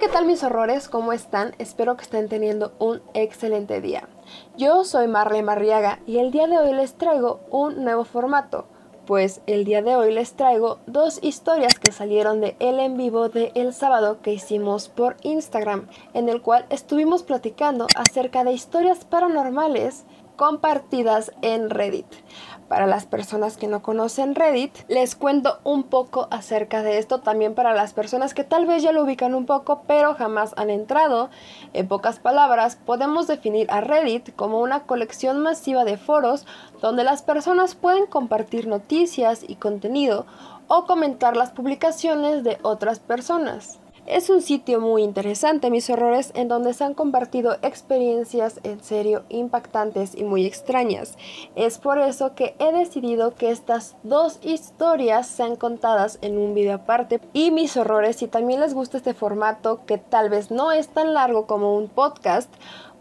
¿qué tal mis horrores? ¿Cómo están? Espero que estén teniendo un excelente día. Yo soy Marlene Marriaga y el día de hoy les traigo un nuevo formato, pues el día de hoy les traigo dos historias que salieron de el en vivo de el sábado que hicimos por Instagram, en el cual estuvimos platicando acerca de historias paranormales compartidas en Reddit. Para las personas que no conocen Reddit, les cuento un poco acerca de esto también para las personas que tal vez ya lo ubican un poco pero jamás han entrado. En pocas palabras, podemos definir a Reddit como una colección masiva de foros donde las personas pueden compartir noticias y contenido o comentar las publicaciones de otras personas. Es un sitio muy interesante, mis horrores, en donde se han compartido experiencias en serio impactantes y muy extrañas. Es por eso que he decidido que estas dos historias sean contadas en un video aparte. Y mis horrores, si también les gusta este formato, que tal vez no es tan largo como un podcast,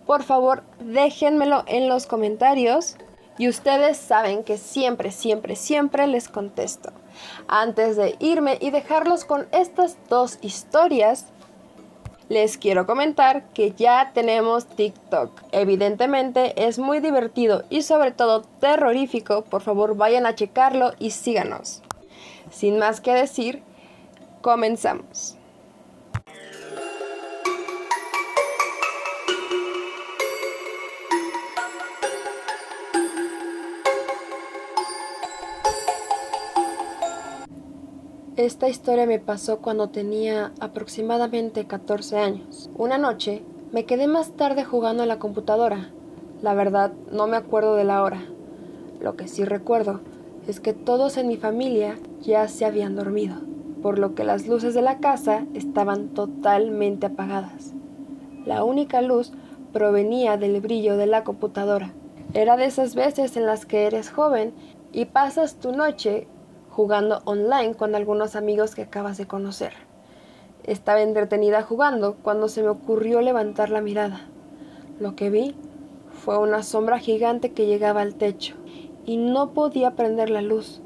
por favor déjenmelo en los comentarios. Y ustedes saben que siempre, siempre, siempre les contesto. Antes de irme y dejarlos con estas dos historias, les quiero comentar que ya tenemos TikTok. Evidentemente es muy divertido y sobre todo terrorífico. Por favor vayan a checarlo y síganos. Sin más que decir, comenzamos. Esta historia me pasó cuando tenía aproximadamente 14 años. Una noche me quedé más tarde jugando en la computadora. La verdad, no me acuerdo de la hora. Lo que sí recuerdo es que todos en mi familia ya se habían dormido, por lo que las luces de la casa estaban totalmente apagadas. La única luz provenía del brillo de la computadora. Era de esas veces en las que eres joven y pasas tu noche jugando online con algunos amigos que acabas de conocer. Estaba entretenida jugando cuando se me ocurrió levantar la mirada. Lo que vi fue una sombra gigante que llegaba al techo y no podía prender la luz,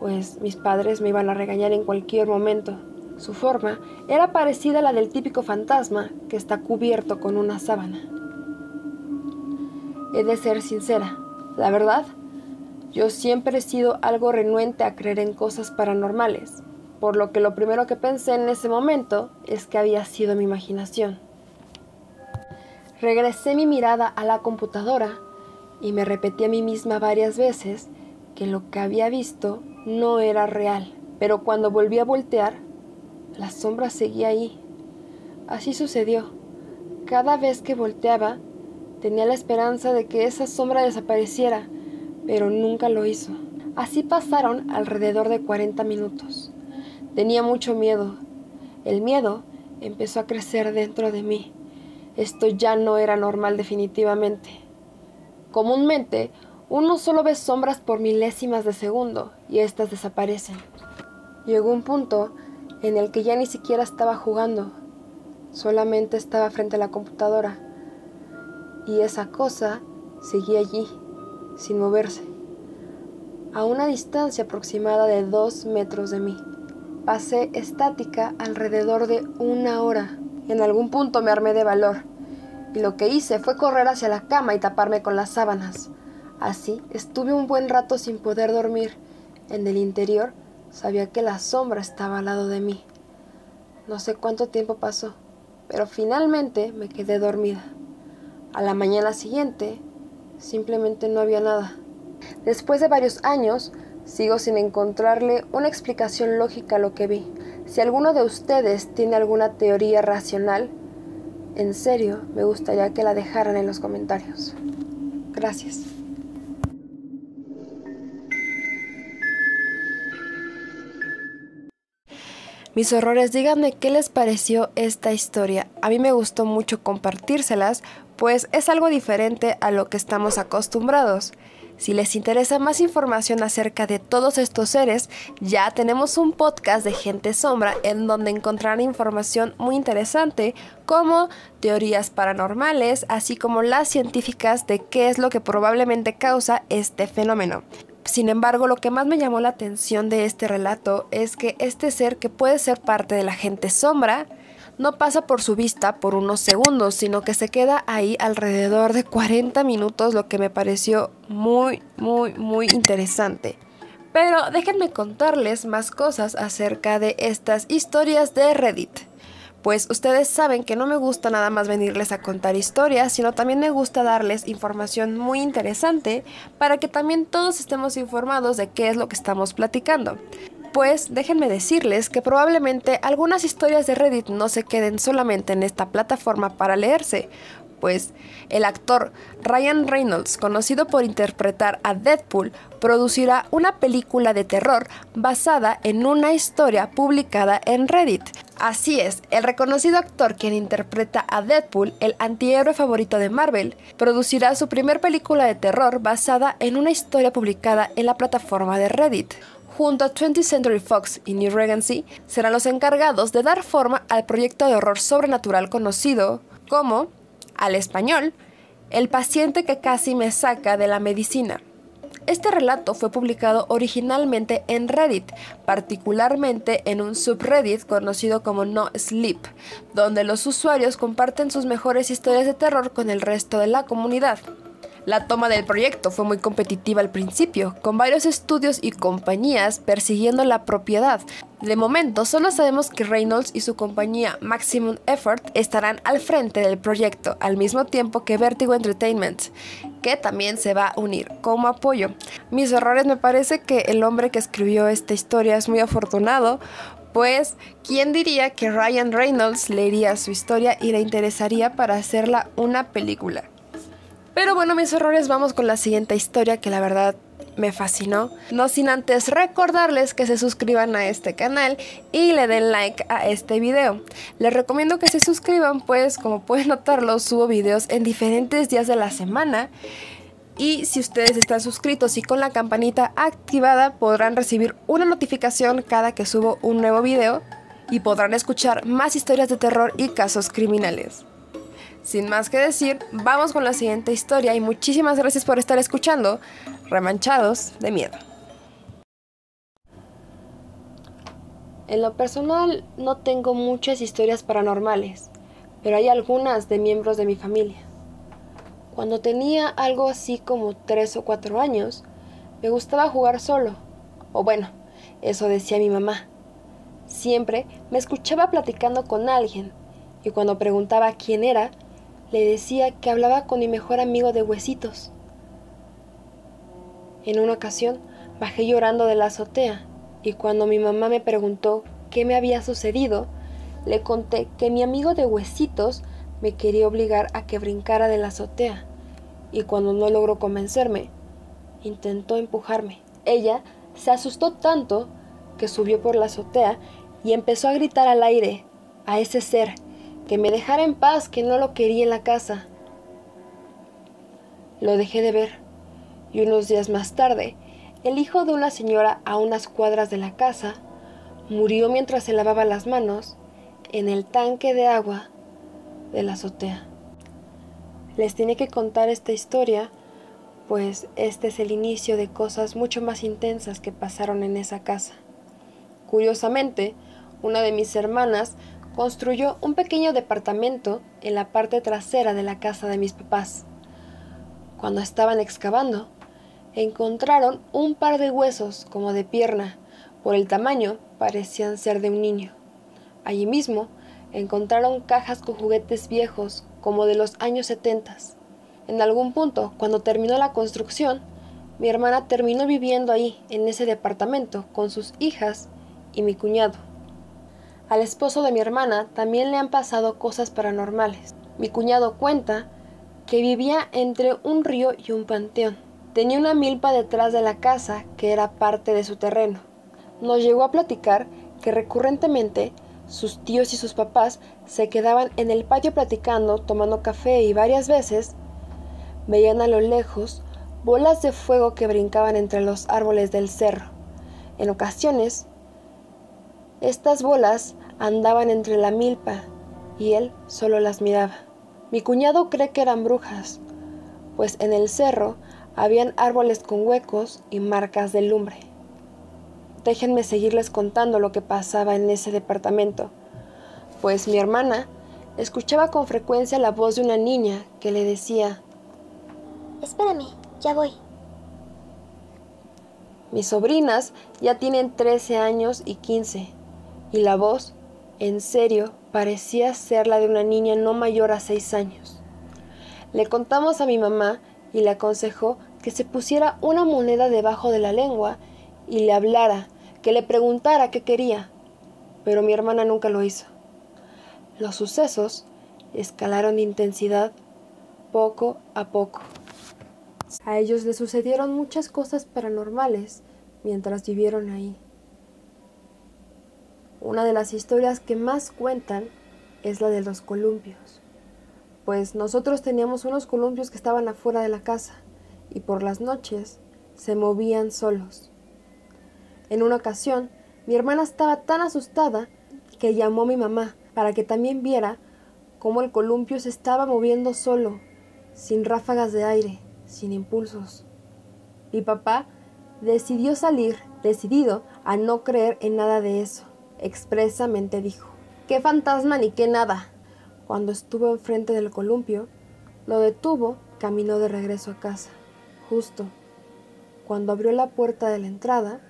pues mis padres me iban a regañar en cualquier momento. Su forma era parecida a la del típico fantasma que está cubierto con una sábana. He de ser sincera, la verdad yo siempre he sido algo renuente a creer en cosas paranormales, por lo que lo primero que pensé en ese momento es que había sido mi imaginación. Regresé mi mirada a la computadora y me repetí a mí misma varias veces que lo que había visto no era real, pero cuando volví a voltear, la sombra seguía ahí. Así sucedió. Cada vez que volteaba, tenía la esperanza de que esa sombra desapareciera, pero nunca lo hizo. Así pasaron alrededor de 40 minutos. Tenía mucho miedo. El miedo empezó a crecer dentro de mí. Esto ya no era normal definitivamente. Comúnmente, uno solo ve sombras por milésimas de segundo y éstas desaparecen. Llegó un punto en el que ya ni siquiera estaba jugando, solamente estaba frente a la computadora y esa cosa seguía allí sin moverse, a una distancia aproximada de dos metros de mí. Pasé estática alrededor de una hora. En algún punto me armé de valor, y lo que hice fue correr hacia la cama y taparme con las sábanas. Así estuve un buen rato sin poder dormir. En el interior sabía que la sombra estaba al lado de mí. No sé cuánto tiempo pasó, pero finalmente me quedé dormida. A la mañana siguiente Simplemente no había nada. Después de varios años, sigo sin encontrarle una explicación lógica a lo que vi. Si alguno de ustedes tiene alguna teoría racional, en serio, me gustaría que la dejaran en los comentarios. Gracias. Mis horrores, díganme qué les pareció esta historia. A mí me gustó mucho compartírselas pues es algo diferente a lo que estamos acostumbrados. Si les interesa más información acerca de todos estos seres, ya tenemos un podcast de Gente Sombra en donde encontrarán información muy interesante como teorías paranormales, así como las científicas de qué es lo que probablemente causa este fenómeno. Sin embargo, lo que más me llamó la atención de este relato es que este ser que puede ser parte de la gente sombra no pasa por su vista por unos segundos, sino que se queda ahí alrededor de 40 minutos, lo que me pareció muy, muy, muy interesante. Pero déjenme contarles más cosas acerca de estas historias de Reddit. Pues ustedes saben que no me gusta nada más venirles a contar historias, sino también me gusta darles información muy interesante para que también todos estemos informados de qué es lo que estamos platicando. Pues déjenme decirles que probablemente algunas historias de Reddit no se queden solamente en esta plataforma para leerse, pues el actor Ryan Reynolds, conocido por interpretar a Deadpool, producirá una película de terror basada en una historia publicada en Reddit. Así es, el reconocido actor quien interpreta a Deadpool, el antihéroe favorito de Marvel, producirá su primer película de terror basada en una historia publicada en la plataforma de Reddit junto a 20th Century Fox y New Regency, serán los encargados de dar forma al proyecto de horror sobrenatural conocido como, al español, El paciente que casi me saca de la medicina. Este relato fue publicado originalmente en Reddit, particularmente en un subreddit conocido como No Sleep, donde los usuarios comparten sus mejores historias de terror con el resto de la comunidad. La toma del proyecto fue muy competitiva al principio, con varios estudios y compañías persiguiendo la propiedad. De momento, solo sabemos que Reynolds y su compañía Maximum Effort estarán al frente del proyecto, al mismo tiempo que Vertigo Entertainment, que también se va a unir como apoyo. Mis errores me parece que el hombre que escribió esta historia es muy afortunado, pues, ¿quién diría que Ryan Reynolds leería su historia y le interesaría para hacerla una película? Pero bueno, mis errores, vamos con la siguiente historia que la verdad me fascinó. No sin antes recordarles que se suscriban a este canal y le den like a este video. Les recomiendo que se suscriban pues como pueden notarlo subo videos en diferentes días de la semana. Y si ustedes están suscritos y con la campanita activada podrán recibir una notificación cada que subo un nuevo video y podrán escuchar más historias de terror y casos criminales. Sin más que decir, vamos con la siguiente historia y muchísimas gracias por estar escuchando Remanchados de Miedo. En lo personal no tengo muchas historias paranormales, pero hay algunas de miembros de mi familia. Cuando tenía algo así como tres o cuatro años, me gustaba jugar solo. O bueno, eso decía mi mamá. Siempre me escuchaba platicando con alguien, y cuando preguntaba quién era, le decía que hablaba con mi mejor amigo de huesitos. En una ocasión bajé llorando de la azotea y cuando mi mamá me preguntó qué me había sucedido, le conté que mi amigo de huesitos me quería obligar a que brincara de la azotea y cuando no logró convencerme, intentó empujarme. Ella se asustó tanto que subió por la azotea y empezó a gritar al aire a ese ser que me dejara en paz, que no lo quería en la casa. Lo dejé de ver, y unos días más tarde, el hijo de una señora a unas cuadras de la casa murió mientras se lavaba las manos en el tanque de agua de la azotea. Les tenía que contar esta historia, pues este es el inicio de cosas mucho más intensas que pasaron en esa casa. Curiosamente, una de mis hermanas construyó un pequeño departamento en la parte trasera de la casa de mis papás. Cuando estaban excavando, encontraron un par de huesos como de pierna. Por el tamaño parecían ser de un niño. Allí mismo encontraron cajas con juguetes viejos como de los años setentas. En algún punto, cuando terminó la construcción, mi hermana terminó viviendo ahí, en ese departamento, con sus hijas y mi cuñado. Al esposo de mi hermana también le han pasado cosas paranormales. Mi cuñado cuenta que vivía entre un río y un panteón. Tenía una milpa detrás de la casa que era parte de su terreno. Nos llegó a platicar que recurrentemente sus tíos y sus papás se quedaban en el patio platicando, tomando café y varias veces veían a lo lejos bolas de fuego que brincaban entre los árboles del cerro. En ocasiones estas bolas andaban entre la milpa y él solo las miraba. Mi cuñado cree que eran brujas, pues en el cerro habían árboles con huecos y marcas de lumbre. Déjenme seguirles contando lo que pasaba en ese departamento. pues mi hermana escuchaba con frecuencia la voz de una niña que le decía, Espérame, ya voy. Mis sobrinas ya tienen 13 años y 15, y la voz, en serio, parecía ser la de una niña no mayor a 6 años. Le contamos a mi mamá y le aconsejó que se pusiera una moneda debajo de la lengua y le hablara, que le preguntara qué quería, pero mi hermana nunca lo hizo. Los sucesos escalaron de intensidad poco a poco. A ellos les sucedieron muchas cosas paranormales mientras vivieron ahí. Una de las historias que más cuentan es la de los columpios, pues nosotros teníamos unos columpios que estaban afuera de la casa y por las noches se movían solos. En una ocasión, mi hermana estaba tan asustada que llamó a mi mamá para que también viera cómo el columpio se estaba moviendo solo, sin ráfagas de aire, sin impulsos. Mi papá decidió salir, decidido a no creer en nada de eso. Expresamente dijo, ¿qué fantasma ni qué nada? Cuando estuvo enfrente del columpio, lo detuvo, caminó de regreso a casa. Justo cuando abrió la puerta de la entrada,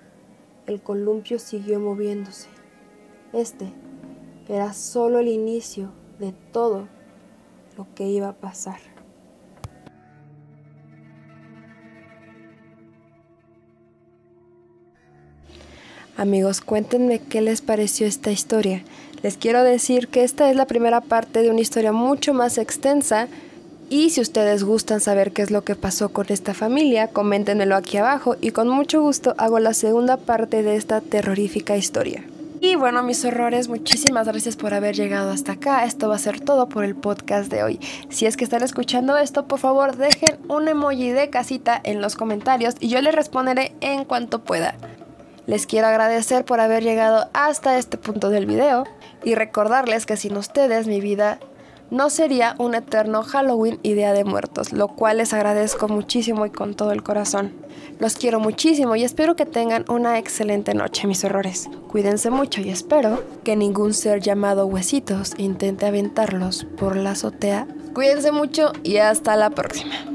el columpio siguió moviéndose. Este era solo el inicio de todo lo que iba a pasar. Amigos, cuéntenme qué les pareció esta historia. Les quiero decir que esta es la primera parte de una historia mucho más extensa y si ustedes gustan saber qué es lo que pasó con esta familia, coméntenmelo aquí abajo y con mucho gusto hago la segunda parte de esta terrorífica historia. Y bueno, mis horrores, muchísimas gracias por haber llegado hasta acá. Esto va a ser todo por el podcast de hoy. Si es que están escuchando esto, por favor dejen un emoji de casita en los comentarios y yo les responderé en cuanto pueda. Les quiero agradecer por haber llegado hasta este punto del video y recordarles que sin ustedes mi vida no sería un eterno Halloween y Día de Muertos, lo cual les agradezco muchísimo y con todo el corazón. Los quiero muchísimo y espero que tengan una excelente noche, mis horrores. Cuídense mucho y espero que ningún ser llamado huesitos intente aventarlos por la azotea. Cuídense mucho y hasta la próxima.